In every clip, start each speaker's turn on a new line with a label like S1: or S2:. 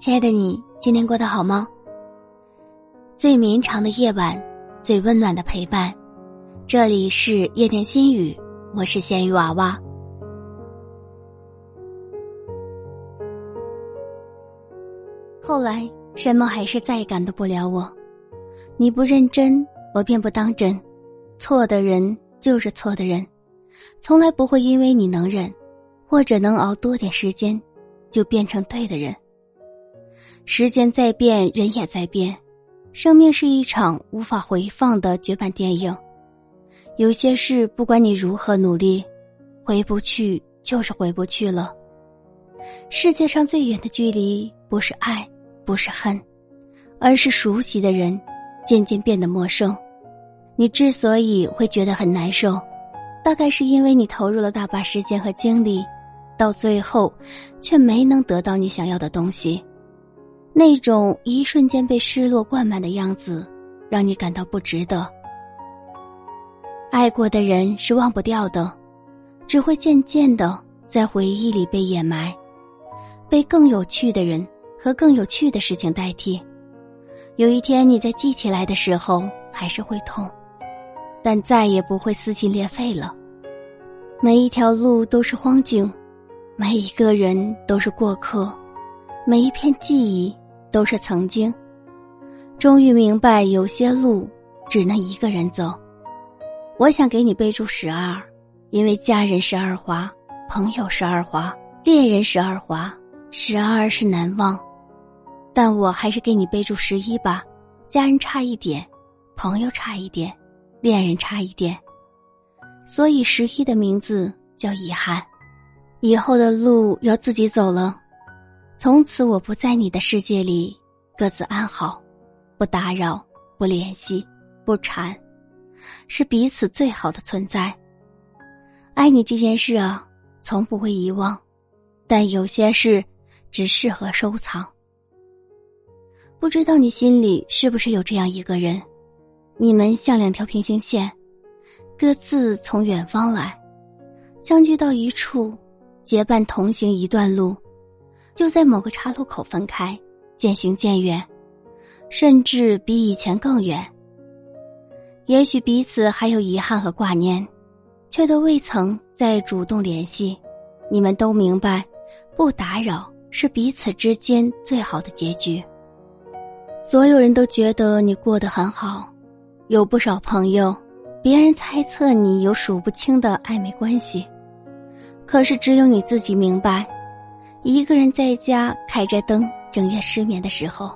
S1: 亲爱的你，今天过得好吗？最绵长的夜晚，最温暖的陪伴。这里是夜听心语，我是咸鱼娃娃。后来，什么还是再也感动不了我。你不认真，我便不当真。错的人就是错的人，从来不会因为你能忍，或者能熬多点时间，就变成对的人。时间在变，人也在变。生命是一场无法回放的绝版电影。有些事，不管你如何努力，回不去就是回不去了。世界上最远的距离，不是爱，不是恨，而是熟悉的人渐渐变得陌生。你之所以会觉得很难受，大概是因为你投入了大把时间和精力，到最后，却没能得到你想要的东西。那种一瞬间被失落灌满的样子，让你感到不值得。爱过的人是忘不掉的，只会渐渐的在回忆里被掩埋，被更有趣的人和更有趣的事情代替。有一天你在记起来的时候，还是会痛，但再也不会撕心裂肺了。每一条路都是荒径，每一个人都是过客，每一片记忆。都是曾经，终于明白，有些路只能一个人走。我想给你备注十二，因为家人是二华，朋友是二华，恋人是二华，十二是难忘。但我还是给你备注十一吧，家人差一点，朋友差一点，恋人差一点，所以十一的名字叫遗憾。以后的路要自己走了。从此我不在你的世界里，各自安好，不打扰，不联系，不缠，是彼此最好的存在。爱你这件事啊，从不会遗忘，但有些事只适合收藏。不知道你心里是不是有这样一个人，你们像两条平行线，各自从远方来，相聚到一处，结伴同行一段路。就在某个岔路口分开，渐行渐远，甚至比以前更远。也许彼此还有遗憾和挂念，却都未曾再主动联系。你们都明白，不打扰是彼此之间最好的结局。所有人都觉得你过得很好，有不少朋友，别人猜测你有数不清的暧昧关系，可是只有你自己明白。一个人在家开着灯，整夜失眠的时候，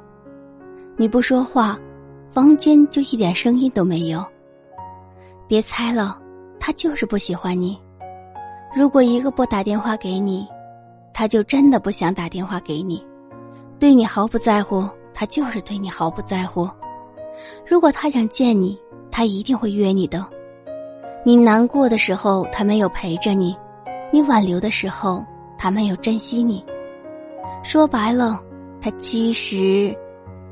S1: 你不说话，房间就一点声音都没有。别猜了，他就是不喜欢你。如果一个不打电话给你，他就真的不想打电话给你，对你毫不在乎，他就是对你毫不在乎。如果他想见你，他一定会约你的。你难过的时候，他没有陪着你；你挽留的时候。他没有珍惜你，说白了，他其实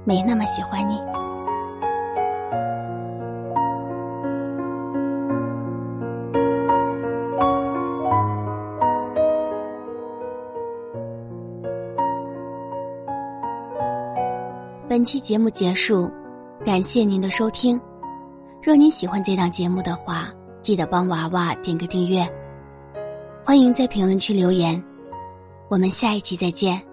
S1: 没那么喜欢你。本期节目结束，感谢您的收听。若您喜欢这档节目的话，记得帮娃娃点个订阅。欢迎在评论区留言。我们下一期再见。